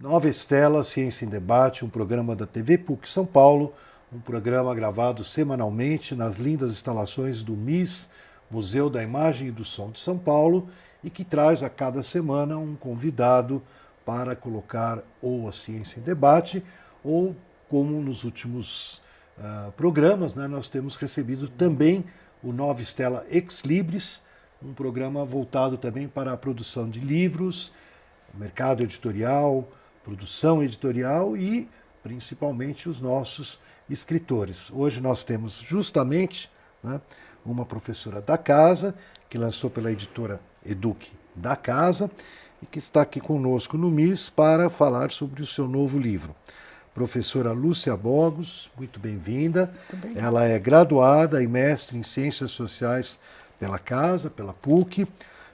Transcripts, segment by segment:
Nova Estela Ciência em Debate, um programa da TV PUC São Paulo, um programa gravado semanalmente nas lindas instalações do MIS, Museu da Imagem e do Som de São Paulo, e que traz a cada semana um convidado para colocar ou a ciência em debate, ou como nos últimos uh, programas, né, nós temos recebido também o Nova Estela Ex Libris, um programa voltado também para a produção de livros, mercado editorial, produção editorial e principalmente os nossos escritores. Hoje nós temos justamente né, uma professora da casa, que lançou pela editora Eduque da Casa, e que está aqui conosco no MIS para falar sobre o seu novo livro. Professora Lúcia Bogos, muito bem-vinda. Bem Ela é graduada e mestre em Ciências Sociais pela Casa, pela PUC,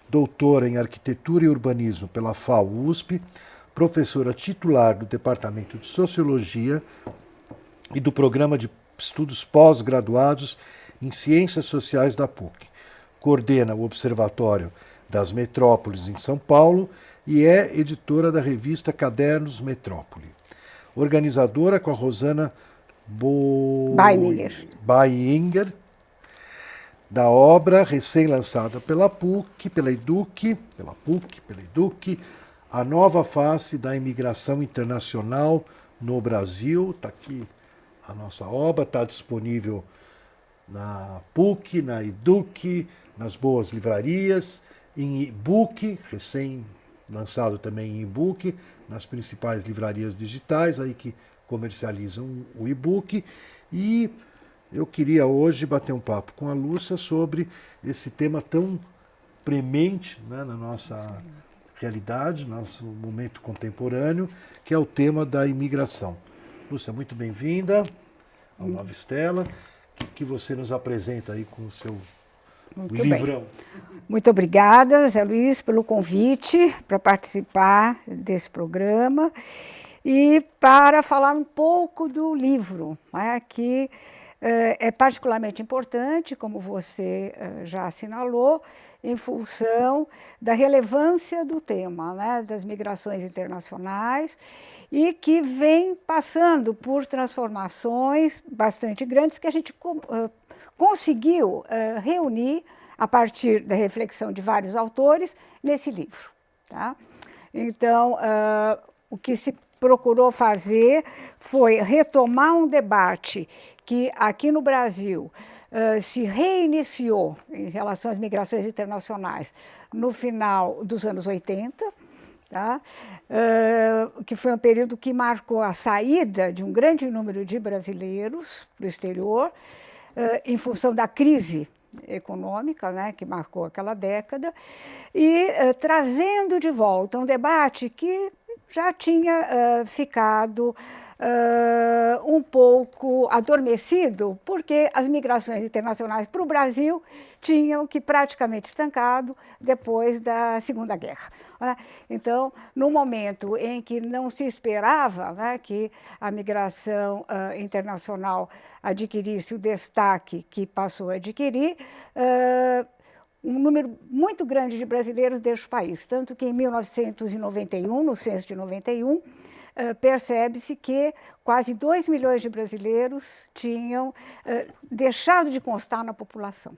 doutora em Arquitetura e Urbanismo pela FAO-USP, professora titular do Departamento de Sociologia e do Programa de Estudos Pós-Graduados em Ciências Sociais da PUC. Coordena o Observatório das Metrópoles em São Paulo e é editora da revista Cadernos Metrópole. Organizadora com a Rosana Bo... Da obra recém-lançada pela PUC, pela EDUC, pela PUC, pela EDUC, a nova face da imigração internacional no Brasil. Está aqui a nossa obra, está disponível na PUC, na EDUC, nas boas livrarias, em e-book, recém-lançado também em e-book, nas principais livrarias digitais aí que comercializam o e-book. E eu queria hoje bater um papo com a Lúcia sobre esse tema tão premente né, na nossa realidade, nosso momento contemporâneo, que é o tema da imigração. Lúcia, muito bem-vinda ao Nova Estela, que, que você nos apresenta aí com o seu muito livrão. Bem. Muito obrigada, Zé Luiz, pelo convite para participar desse programa e para falar um pouco do livro, né, que é, é particularmente importante, como você é, já assinalou, em função da relevância do tema, né, das migrações internacionais, e que vem passando por transformações bastante grandes que a gente uh, conseguiu reunir a partir da reflexão de vários autores nesse livro. Tá? Então, uh, o que se procurou fazer foi retomar um debate que aqui no Brasil uh, se reiniciou em relação às migrações internacionais no final dos anos 80, tá? Uh, que foi um período que marcou a saída de um grande número de brasileiros para o exterior, uh, em função da crise econômica, né, que marcou aquela década, e uh, trazendo de volta um debate que já tinha ficado uh, um pouco adormecido, porque as migrações internacionais para o Brasil tinham que praticamente estancado depois da Segunda Guerra. Né? Então, no momento em que não se esperava né, que a migração uh, internacional adquirisse o destaque que passou a adquirir, uh, um número muito grande de brasileiros deixa o país. Tanto que em 1991, no censo de 91, uh, percebe-se que quase 2 milhões de brasileiros tinham uh, deixado de constar na população.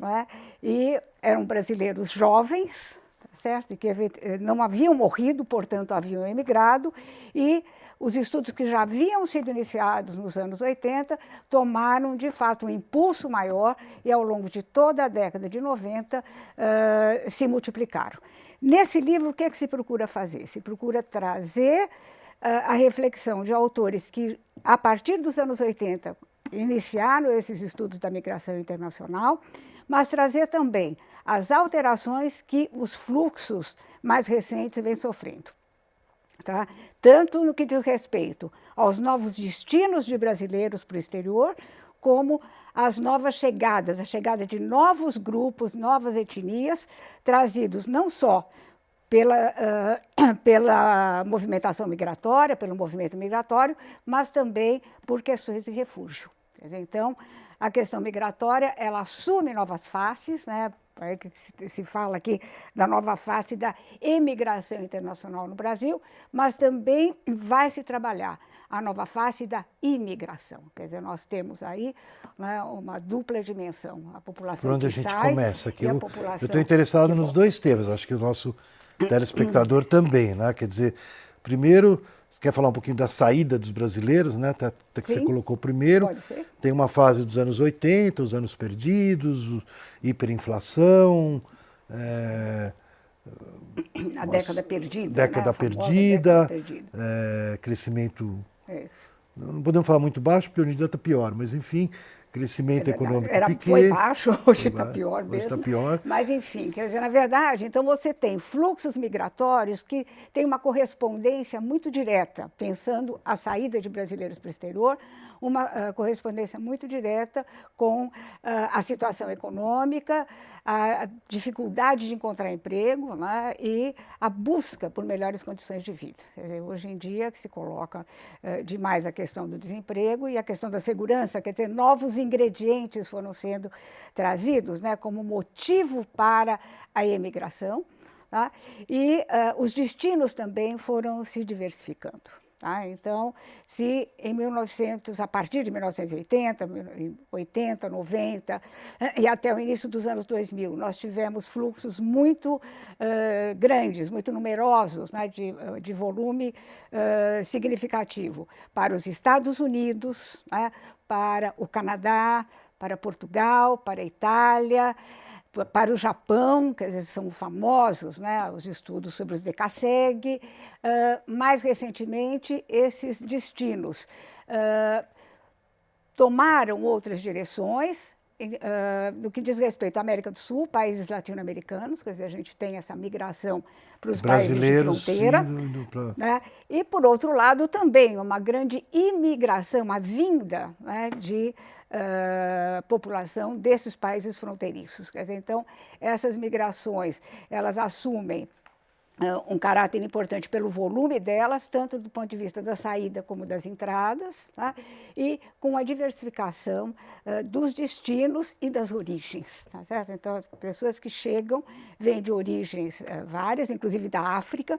É? E eram brasileiros jovens, tá certo? E que eh, não haviam morrido, portanto, haviam emigrado, e os estudos que já haviam sido iniciados nos anos 80 tomaram, de fato, um impulso maior e, ao longo de toda a década de 90, uh, se multiplicaram. Nesse livro, o que, é que se procura fazer? Se procura trazer a reflexão de autores que, a partir dos anos 80, iniciaram esses estudos da migração internacional, mas trazer também as alterações que os fluxos mais recentes vêm sofrendo. Tá? Tanto no que diz respeito aos novos destinos de brasileiros para o exterior, como as novas chegadas, a chegada de novos grupos, novas etnias, trazidos não só pela, uh, pela movimentação migratória, pelo movimento migratório, mas também por questões de refúgio. Então, a questão migratória ela assume novas faces, né? é se fala aqui da nova face da emigração internacional no Brasil, mas também vai se trabalhar a nova face da imigração. Quer dizer, nós temos aí né, uma dupla dimensão, a população Por onde a gente sai começa? Aqui eu estou interessado nos dois temas, acho que o nosso telespectador também, né? Quer dizer, primeiro, você quer falar um pouquinho da saída dos brasileiros, né? Que você Sim. colocou primeiro. Pode ser. Tem uma fase dos anos 80, os anos perdidos, hiperinflação, é, A década perdida. década né, a famosa perdida, década perdida. é, crescimento. É. Não podemos falar muito baixo, porque hoje em dia está pior, mas enfim, crescimento É econômico Era. Foi baixo, hoje está pior hoje mesmo. tá pior. Mas, enfim, quer dizer, na verdade, então você tem fluxos migratórios que têm uma correspondência muito direta, pensando a saída de brasileiros para o exterior, uma ah, correspondência muito direta com ah, a situação econômica, a dificuldade de encontrar emprego né, e a busca por melhores condições de vida. Dizer, hoje em dia que se coloca eh, demais a questão do desemprego e a questão da segurança, quer dizer, novos ingredientes foram sendo trazidos né, como motivo para a emigração. tá? E ah, os destinos também foram se diversificando. Tá? Então, se em 1900, a partir de 1980, 80, 90 eh, e até o início dos anos 2000, nós tivemos fluxos muito eh, grandes, muito numerosos, né, de, de volume eh, significativo para os Estados Unidos, né, para o Canadá, para Portugal, para a Itália, para o Japão, quer dizer, são famosos né, os estudos sobre os DECASEG. Ah, mais recentemente, esses destinos ah, tomaram outras direções. ah, no que diz respeito à América do Sul, países latino-americanos, quer dizer, a gente tem essa migração para os países de fronteira. pra- né? E, por outro lado, também uma grande imigração, uma vinda né, de ah, população desses países fronteiriços. Quer dizer, então, essas migrações, elas assumem ah, um caráter importante pelo volume delas, tanto do ponto de vista da saída como das entradas, tá? e com a diversificação ah, dos destinos e das origens. Tá certo? Então, as pessoas que chegam vêm de origens várias, inclusive da África.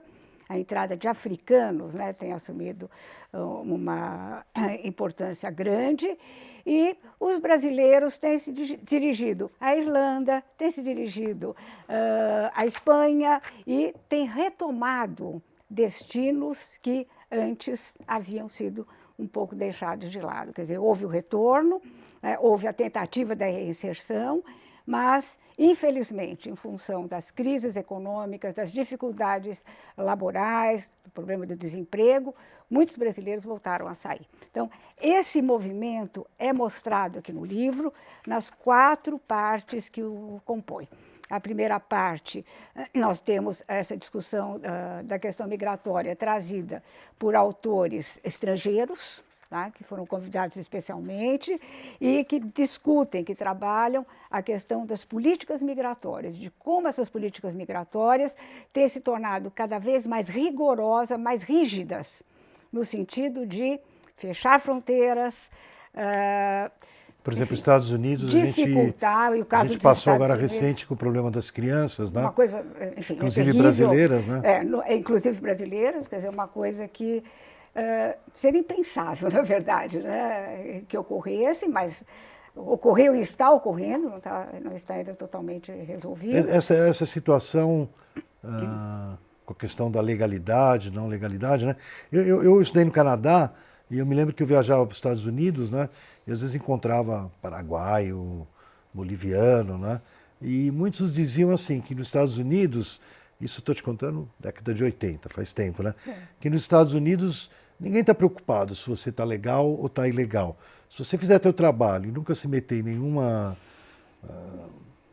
A entrada de africanos né, tem assumido ah, uma importância grande e os brasileiros têm se dirigido à Irlanda, têm se dirigido ah, à Espanha e têm retomado destinos que antes haviam sido um pouco deixados de lado. Quer dizer, houve o retorno, né, houve a tentativa da reinserção, mas, infelizmente, em função das crises econômicas, das dificuldades laborais, do problema do desemprego, muitos brasileiros voltaram a sair. Então, esse movimento é mostrado aqui no livro, nas quatro partes que o compõem. A primeira parte, nós temos essa discussão ah, da questão migratória trazida por autores estrangeiros, tá, que foram convidados especialmente, e que discutem, que trabalham a questão das políticas migratórias, de como essas políticas migratórias têm se tornado cada vez mais rigorosas, mais rígidas, no sentido de fechar fronteiras, ah, Por exemplo, os Estados Unidos, a gente, a gente passou agora Unidos- recente com o problema das crianças, né? uma coisa, enfim, é Inclusive terrível. brasileiras, né? É, no- é, inclusive brasileiras, quer dizer, uma coisa que seria impensável, na verdade, né, que ocorresse, mas ocorreu e está ocorrendo, não, tá, não está ainda totalmente resolvido. Essa, essa situação ah, com a questão da legalidade, não legalidade, né? Eu, eu, eu estudei no Canadá e eu me lembro que eu viajava para os Estados Unidos, né? E às vezes encontrava paraguaio, boliviano, né? E muitos diziam assim que nos Estados Unidos, isso estou te contando década de 80, faz tempo, né? Que nos Estados Unidos ninguém está preocupado se você está legal ou está ilegal. Se você fizer teu trabalho e nunca se meter em nenhuma ah,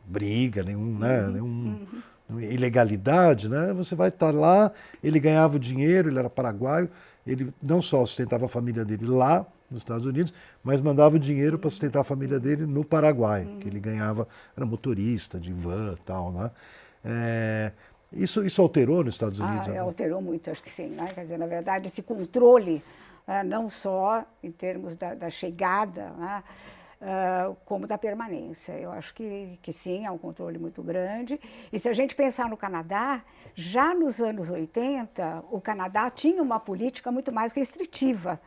briga, nenhum, né, nenhum, nenhuma ilegalidade, né, você vai estar lá, ele ganhava o dinheiro, ele era paraguaio, ele não só sustentava a família dele lá nos Estados Unidos, mas mandava o dinheiro para sustentar a família dele no Paraguai, que ele ganhava, era motorista de van e tal, né? É, isso, isso alterou nos Estados Unidos? Ah, né? alterou muito, acho que sim. Né? Quer dizer, na verdade, esse controle, né, não só em termos da, da chegada, né, uh, como da permanência. Eu acho que, que sim, há um controle muito grande. E se a gente pensar no Canadá, já nos anos 80, o Canadá tinha uma política muito mais restritiva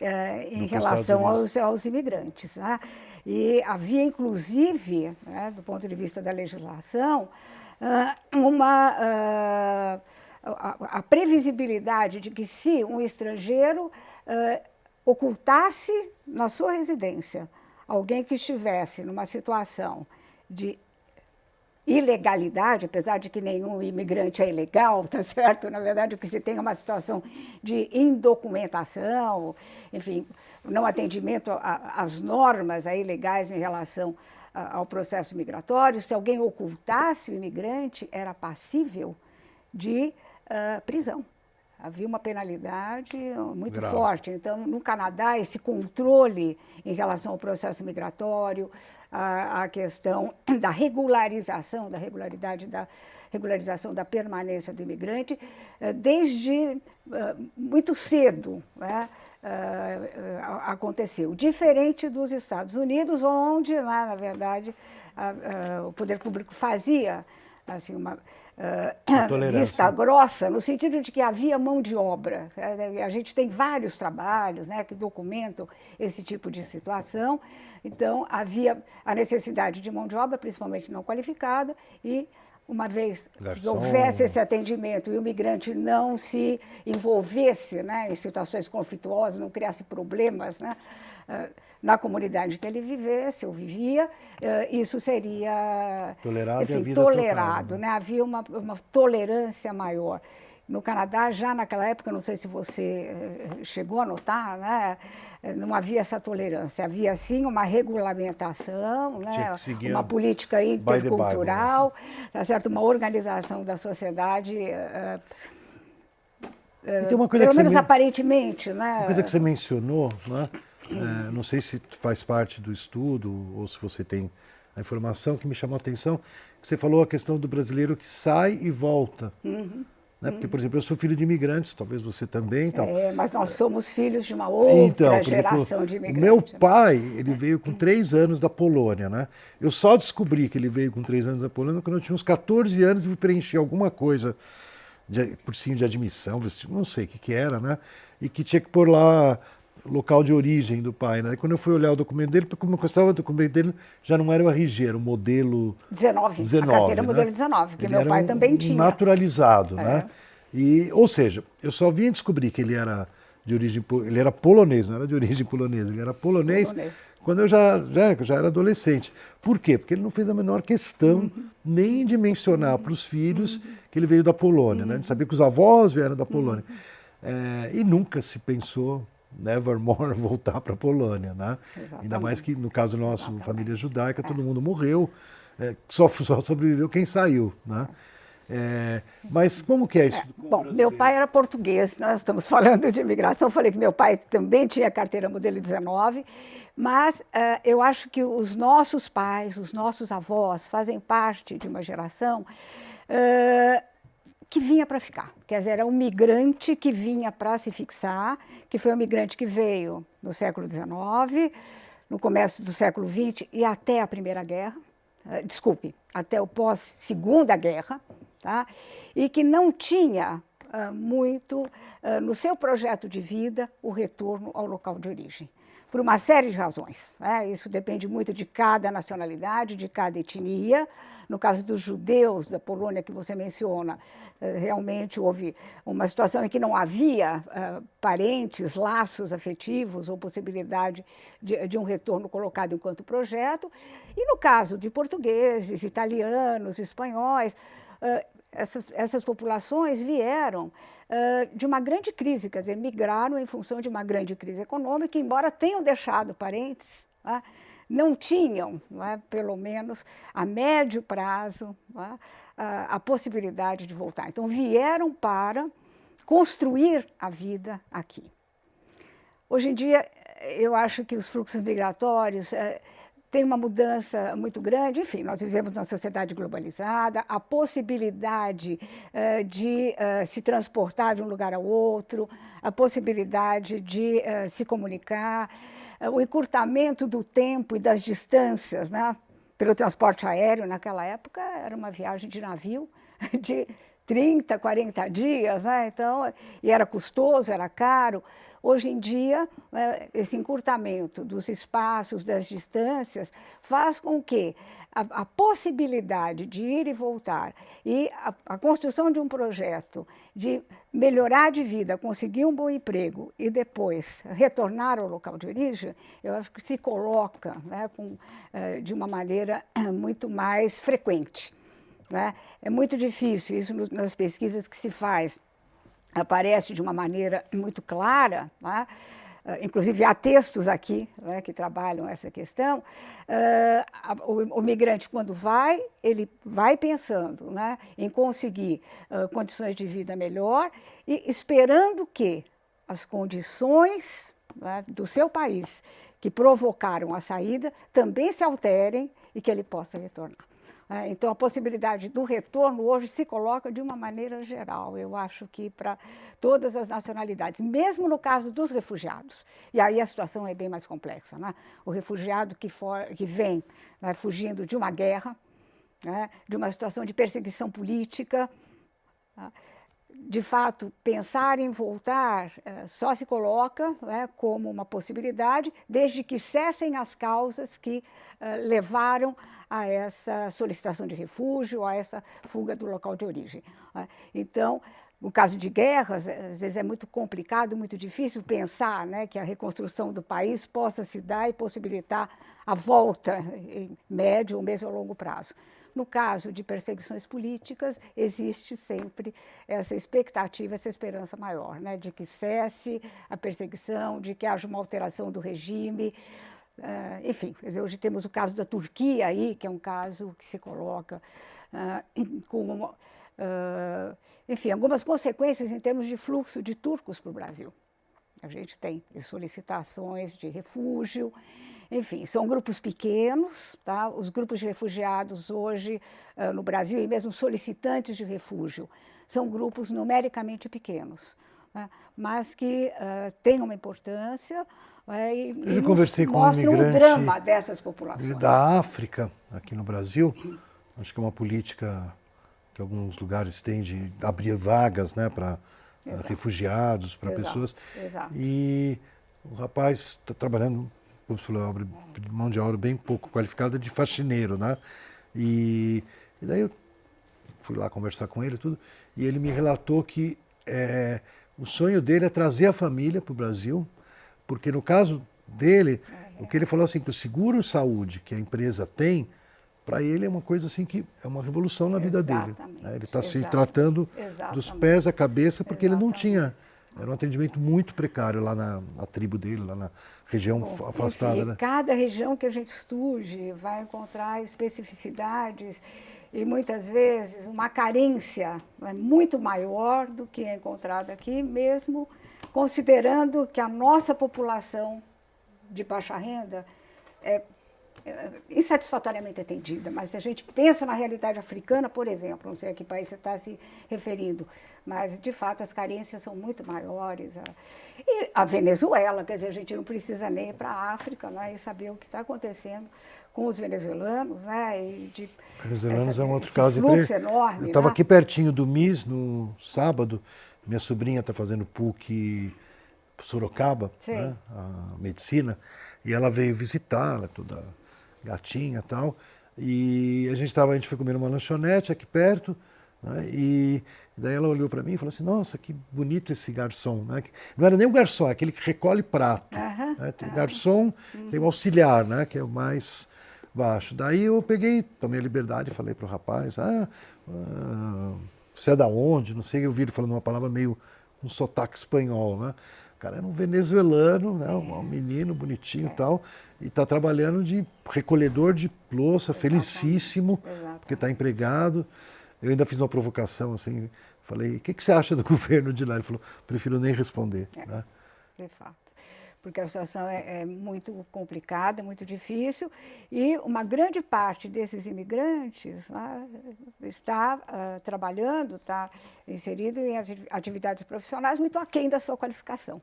uh, em relação aos, aos imigrantes. Né? E havia, inclusive, né, do ponto de vista da legislação, uh, uma. Uh, a, a, previsibilidade de que se um estrangeiro uh, ocultasse na sua residência alguém que estivesse numa situação de ilegalidade, apesar de que nenhum imigrante é ilegal, tá certo? Na verdade, o que se tem é uma situação de indocumentação, enfim, não atendimento às normas aí legais em relação ao processo migratório. Se alguém ocultasse o imigrante, era passível de uh, prisão havia uma penalidade muito Grave. forte. Então, no Canadá, esse controle em relação ao processo migratório, a, a, questão da regularização, da regularidade da regularização da permanência do imigrante, desde muito cedo né, eh, aconteceu. Diferente dos Estados Unidos, onde, né, na verdade, o poder público fazia assim, uma uh, vista grossa, no sentido de que havia mão de obra. A gente tem vários trabalhos né, que documentam esse tipo de situação. Então, havia a necessidade de mão de obra, principalmente não qualificada, e uma vez Garçom. que houvesse esse atendimento e o migrante não se envolvesse né, em situações conflituosas, não criasse problemas, né, uh, na comunidade que ele vivesse ou vivia, eh, isso seria tolerado, enfim, tolerado né? né? havia uma, uma tolerância maior. No Canadá, já naquela época, não sei se você eh, chegou a notar, né? Eh, não havia essa tolerância, havia sim uma regulamentação, né? uma política intercultural, Bible, tá certo? uma organização da sociedade. Uh, uh, pelo menos me... aparentemente. Né? Uma coisa que você mencionou, né? É, não sei se faz parte do estudo ou se você tem a informação que me chamou a atenção. Você falou a questão do brasileiro que sai e volta. Uhum. Né? Porque, por exemplo, eu sou filho de imigrantes, talvez você também. Tal. É, mas nós somos filhos de uma outra então, geração exemplo, de imigrantes. Meu pai, ele veio com três anos da Polônia, né? Eu só descobri que ele veio com três anos da Polônia quando eu tinha uns 14 anos e preencher alguma coisa de, por cima de admissão, não sei o que, que era, né? E que tinha que pôr lá local de origem do pai. Né? Quando eu fui olhar o documento dele, como eu gostava, o documento dele já não era o RG, era o modelo 19. 19 a carteira né? modelo 19, que ele meu pai um também tinha. Naturalizado, é. né? E, ou seja, eu só vim descobrir que ele era de origem ele era polonês, não era de origem polonesa, ele era polonês, polonês. quando eu já, já, já era adolescente. Por quê? Porque ele não fez a menor questão uhum. nem de mencionar uhum. para os filhos uhum. que ele veio da Polônia. Né? A gente sabia que os avós vieram da Polônia. É, e nunca se pensou nevermore voltar para a Polônia, né? Ainda mais que no caso nosso, Exatamente. família judaica, todo mundo morreu, é, só, só sobreviveu quem saiu, né? É, mas como que é isso? É, bom, meu pai era português, nós estamos falando de imigração, eu falei que meu pai também tinha carteira modelo 19, mas uh, eu acho que os nossos pais, os nossos avós fazem parte de uma geração uh, que vinha para ficar. Quer dizer, era um migrante que vinha para se fixar, que foi um migrante que veio no século XIX, no começo do século XX e até a Primeira Guerra, uh, desculpe, até o pós-Segunda Guerra, tá? e que não tinha uh, muito uh, no seu projeto de vida o retorno ao local de origem por uma série de razões. Né? Isso depende muito de cada nacionalidade, de cada etnia. No caso dos judeus da Polônia que você menciona, eh, realmente houve uma situação em que não havia uh, parentes, laços afetivos ou possibilidade de, de, um retorno colocado enquanto projeto. E no caso de portugueses, italianos, espanhóis, uh, essas, essas populações vieram uh, de uma grande crise, quer dizer, migraram em função de uma grande crise econômica, embora tenham deixado parentes, uh, não tinham, é, pelo menos a médio prazo, é, a possibilidade de voltar. Então, vieram para construir a vida aqui. Hoje em dia, eu acho que os fluxos migratórios. Eh, tem uma mudança muito grande. Enfim, nós vivemos numa sociedade globalizada, a possibilidade uh, de uh, se transportar de um lugar ao outro, a possibilidade de uh, se comunicar. o encurtamento do tempo e das distâncias, né? pelo transporte aéreo naquela época, era uma viagem de navio de 30, 40 dias, né? então, e era custoso, era caro. Hoje em dia, né, esse encurtamento dos espaços, das distâncias, faz com que a, a possibilidade de ir e voltar e a, a, construção de um projeto de melhorar de vida, conseguir um bom emprego e depois retornar ao local de origem, eu acho que se coloca né, com, eh, de uma maneira muito mais frequente. Né? É muito difícil, isso nas pesquisas que se faz, aparece de uma maneira muito clara, né? Inclusive há textos aqui né, que trabalham essa questão. Uh, o, o, migrante, quando vai, ele vai pensando né, em conseguir uh, condições de vida melhor e esperando que as condições né, do seu país que provocaram a saída também se alterem e que ele possa retornar. É, então, a possibilidade do retorno hoje se coloca de uma maneira geral, eu acho que para todas as nacionalidades, mesmo no caso dos refugiados. E aí a situação é bem mais complexa. Né? O refugiado que, for, que vem né, fugindo de uma guerra, né, de uma situação de perseguição política, né, de fato, pensar em voltar eh, só se coloca né, como uma possibilidade, desde que cessem as causas que eh, levaram a essa solicitação de refúgio, a essa fuga do local de origem. Né. Então, no caso de guerras, eh, às vezes é muito complicado, muito difícil pensar né, que a reconstrução do país possa se dar e possibilitar a volta em médio ou mesmo a longo prazo. No caso de perseguições políticas, existe sempre essa expectativa, essa esperança maior, né, de que cesse a perseguição, de que haja uma alteração do regime. Uh, enfim, hoje temos o caso da Turquia aí, que é um caso que se coloca uh, com, uh, enfim, algumas consequências em termos de fluxo de turcos para o Brasil. A gente tem solicitações de refúgio, enfim, são grupos pequenos, tá? Os grupos de refugiados hoje uh, no Brasil, e mesmo solicitantes de refúgio, são grupos numericamente pequenos, né? mas que uh, têm uma importância é, e, Eu já conversei com um imigrante um drama dessas populações. Da África, aqui no Brasil, acho que é uma política que alguns lugares têm de abrir vagas né, para refugiados, para pessoas. Exato. E o rapaz está trabalhando como você falou, mão de obra bem pouco qualificada de faxineiro, né? E, e daí eu fui lá conversar com ele tudo, e ele me relatou que é, o sonho dele é trazer a família para o Brasil, porque no caso dele, o que ele falou assim, que o seguro saúde que a empresa tem, para ele é uma coisa assim que é uma revolução na vida Exatamente. dele. Né? Ele está se tratando Exatamente. dos pés à cabeça porque Exatamente. ele não tinha era um atendimento muito precário lá na, na tribo dele, lá na região Bom, afastada. Enfim, né? Cada região que a gente estude vai encontrar especificidades e muitas vezes uma carência né, muito maior do que é encontrada aqui, mesmo considerando que a nossa população de baixa renda é é, insatisfatoriamente atendida, mas se a gente pensa na realidade africana, por exemplo, não sei a que país você está se referindo, mas de fato as carências são muito maiores. E a Venezuela, quer dizer, a gente não precisa nem ir para a África né, e saber o que está acontecendo com os venezuelanos, né? E de, venezuelanos essa, é um outro caso. Fluxo enorme. Eu estava né? aqui pertinho do MIS no sábado, minha sobrinha está fazendo PUC Sorocaba, né, a medicina, e ela veio é toda gatinha tal. E a gente tava, a gente foi comer numa lanchonete aqui perto, né? e daí ela olhou para mim e falou assim: Nossa, que bonito esse garçom. Né? Não era nem o garçom, é aquele que recolhe prato. Uhum, né? Tem o garçom, uhum. tem o auxiliar, né? que é o mais baixo. Daí eu peguei, tomei a liberdade falei para o rapaz: Ah, ah, você é da onde? Não sei, eu vi ele falando uma palavra meio um sotaque espanhol, né? O cara era um venezuelano, né? um menino bonitinho e tal, e está trabalhando de recolhedor de louça, felicíssimo, Exatamente. porque está empregado. Eu ainda fiz uma provocação assim, falei, o que, que, você acha do governo de lá? Ele falou, prefiro nem responder. É, né? De fato porque a situação é, é, muito complicada, muito difícil, e uma grande parte desses imigrantes né, está uh, trabalhando, está inserido em atividades profissionais muito aquém da sua qualificação.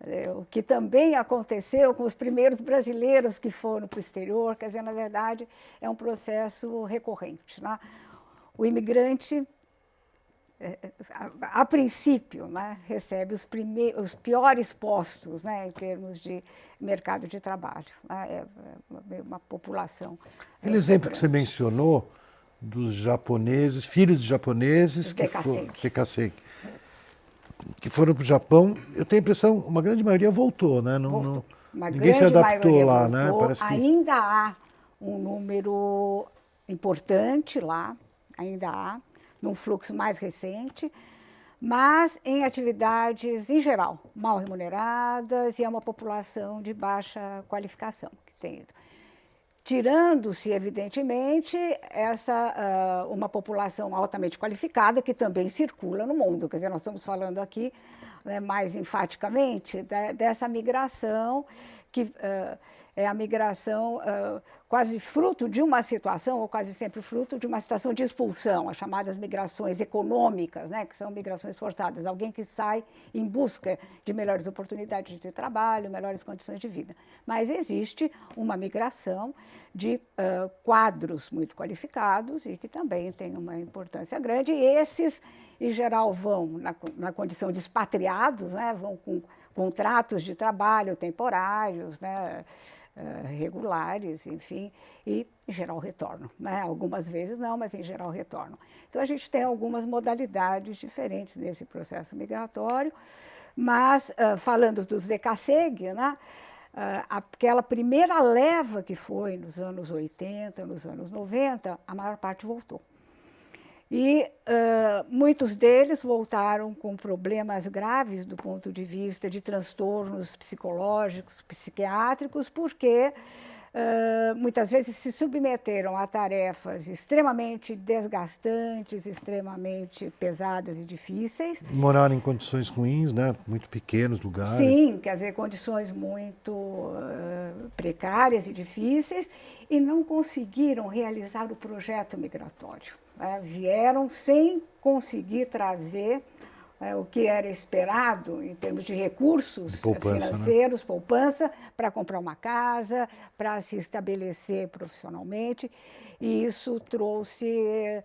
É, o que também aconteceu com os primeiros brasileiros que foram para o exterior, quer dizer, na verdade, é um processo recorrente. Né? O imigrante, é, a, a princípio, né, recebe os, os piores postos né, em termos de mercado de trabalho. Né? É, é uma população. Aquele exemplo que você mencionou dos japoneses, filhos de japoneses que foram que foram para o Japão, eu tenho a impressão, uma grande maioria voltou, né? Não, voltou. Não, ninguém se adaptou lá, né? voltou. né? Parece que... Ainda há um número importante lá, ainda há, num fluxo mais recente, mas em atividades, em geral, mal remuneradas e é uma população de baixa qualificação que tem ido tirando-se, evidentemente, essa, uh, uma população altamente qualificada que também circula no mundo. Quer dizer, nós estamos falando aqui né, mais enfaticamente de, dessa migração que uh, é a migração uh, quase fruto de uma situação, ou quase sempre fruto de uma situação de expulsão, as chamadas migrações econômicas, né, que são migrações forçadas, alguém que sai em busca de melhores oportunidades de trabalho, melhores condições de vida. Mas existe uma migração de uh, quadros muito qualificados e que também tem uma importância grande, e esses, em geral, vão na, na condição de expatriados, né, vão com contratos de trabalho temporários, né, uh, regulares, enfim, e em geral retornam. Né? Algumas vezes não, mas em geral retornam. Então a gente tem algumas modalidades diferentes nesse processo migratório, mas uh, falando dos decasseg, né? Uh, aquela primeira leva que foi nos anos 80, nos anos 90, a maior parte voltou. E uh, muitos deles voltaram com problemas graves do ponto de vista de transtornos psicológicos, psiquiátricos, porque uh, muitas vezes se submeteram a tarefas extremamente desgastantes, extremamente pesadas e difíceis. Moraram em condições ruins, né? muito pequenos lugares. Sim, quer dizer, condições muito uh, precárias e difíceis, e não conseguiram realizar o projeto migratório né, vieram sem conseguir trazer é, o que era esperado em termos de recursos poupança, né? financeiros, né? poupança, para comprar uma casa, para se estabelecer profissionalmente. E isso trouxe,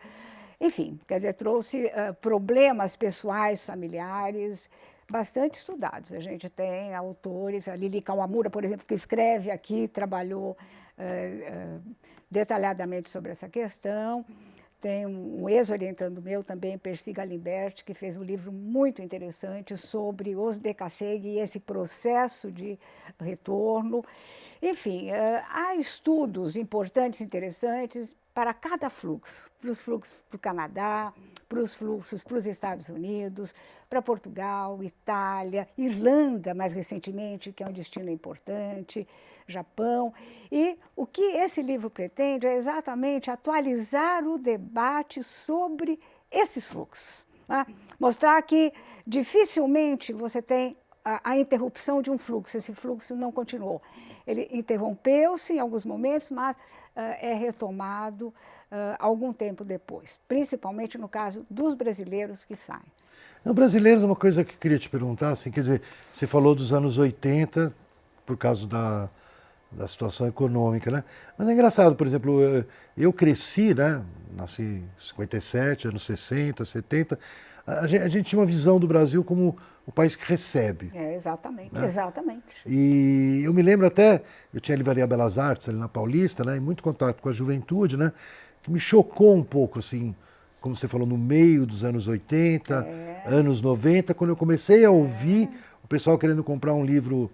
enfim, quer dizer, trouxe uh, problemas pessoais, familiares, bastante estudados. A gente tem autores, a Lili Kawamura, por exemplo, que escreve aqui, trabalhou uh, uh, detalhadamente sobre essa questão. Tem um ex-orientando meu também, Percy Galimbert, que fez um livro muito interessante sobre os decasseg e esse processo de retorno. Enfim, eh, há estudos importantes, interessantes para cada fluxo, para os fluxos para o Canadá, para os fluxos para os Estados Unidos, para Portugal, Itália, Irlanda, mais recentemente, que é um destino importante, Japão. E o que esse livro pretende é exatamente atualizar o debate sobre esses fluxos. Né? Mostrar que dificilmente você tem a, a, interrupção de um fluxo, esse fluxo não continuou. Ele interrompeu-se em alguns momentos, mas é retomado uh, algum tempo depois, principalmente no caso dos brasileiros que saem. Não, brasileiros é uma coisa que eu queria te perguntar, assim, quer dizer, você falou dos anos 80, por causa da, da situação econômica, né? Mas é engraçado, por exemplo, eu, eu cresci, né? Nasci em 57, anos 60, 70. A gente, a gente, tinha uma visão do Brasil como o país que recebe. É, exatamente, né? exatamente. E eu me lembro até, eu tinha a Livraria Belas Artes ali na Paulista, né? E muito contato com a juventude, né? Que me chocou um pouco, assim, como você falou, no meio dos anos 80, é. anos 90, quando eu comecei a ouvir é. o pessoal querendo comprar um livro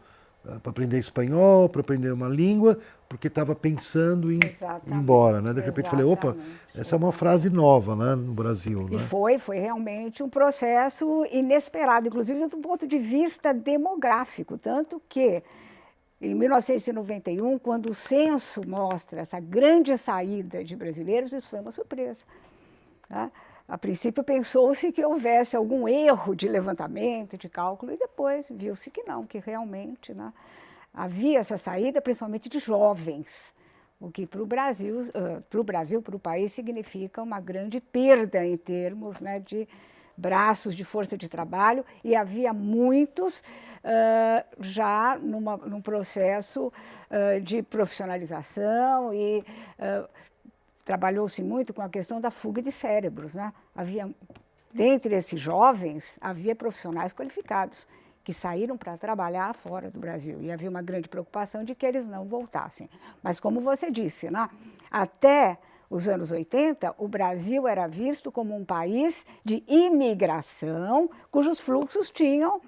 para aprender espanhol, para aprender uma língua, porque estava pensando em ir embora, né? De repente falei, opa, essa é uma frase nova, né, no Brasil. E né? foi, foi realmente um processo inesperado, inclusive do ponto de vista demográfico, tanto que em 1991, quando o censo mostra essa grande saída de brasileiros, isso foi uma surpresa. Tá? A princípio pensou-se que houvesse algum erro de levantamento, de cálculo, e depois viu-se que não, que realmente né, havia essa saída, principalmente de jovens, o que para o Brasil, uh, para o Brasil, para o país, significa uma grande perda em termos né, de braços de força de trabalho e havia muitos uh, já numa, num processo uh, de profissionalização e trabalhou-se muito com a questão da fuga de cérebros. Né? Havia, dentre esses jovens, havia profissionais qualificados que saíram para trabalhar fora do Brasil. E havia uma grande preocupação de que eles não voltassem. Mas, como você disse, né? até os anos 80, o Brasil era visto como um país de imigração, cujos fluxos tinham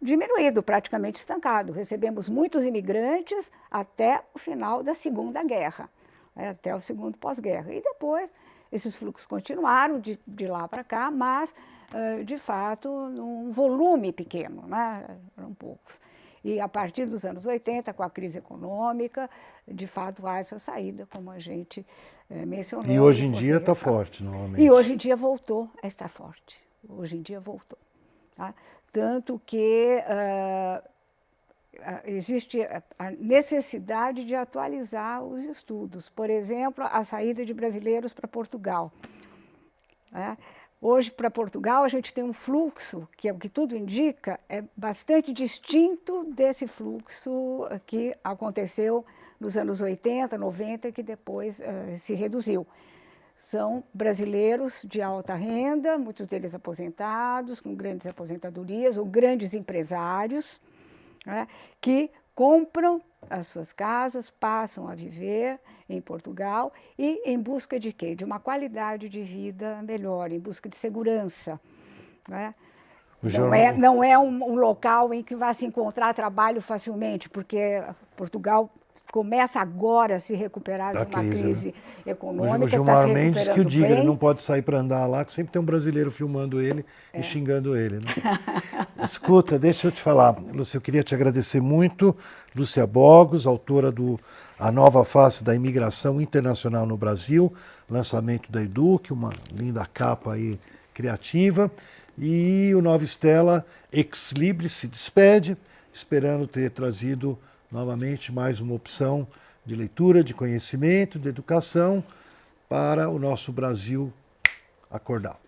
diminuído, praticamente estancado. Recebemos muitos imigrantes até o final da Segunda Guerra, até o segundo pós-guerra. E depois esses fluxos continuaram de, de lá para cá, mas, uh, de fato, num volume pequeno, né? eram poucos. E a partir dos anos 80, com a crise econômica, de fato há essa saída, como a gente é, mencionou. E hoje em dia está forte, novamente. E hoje em dia voltou a estar forte. Hoje em dia voltou. Tá? Tanto que uh, existe a necessidade de atualizar os estudos. Por exemplo, a saída de brasileiros para Portugal. Né? Hoje, para Portugal, a gente tem um fluxo, que é o que tudo indica, é bastante distinto desse fluxo que aconteceu nos anos 80, 90, que depois uh, se reduziu. São brasileiros de alta renda, muitos deles aposentados, com grandes aposentadorias, ou grandes empresários, né, que compram as suas casas, passam a viver em Portugal e em busca de quê? De uma qualidade de vida melhor, em busca de segurança. Né? Não é, não é um, um, local em que vai se encontrar trabalho facilmente, porque Portugal começa agora a se recuperar da de uma crise, crise né? econômica. O Gilmar tá Mendes que o diga, ele não pode sair para andar lá, que sempre tem um brasileiro filmando ele é. e xingando ele. Né? Escuta, deixa eu te falar, Lúcia, eu queria te agradecer muito. Lúcia Bogos, autora do A Nova Face da Imigração Internacional no Brasil, lançamento da Eduque, uma linda capa aí criativa. E o Nova Estela Ex Libre se despede, esperando ter trazido novamente mais uma opção de leitura, de conhecimento, de educação para o nosso Brasil acordar.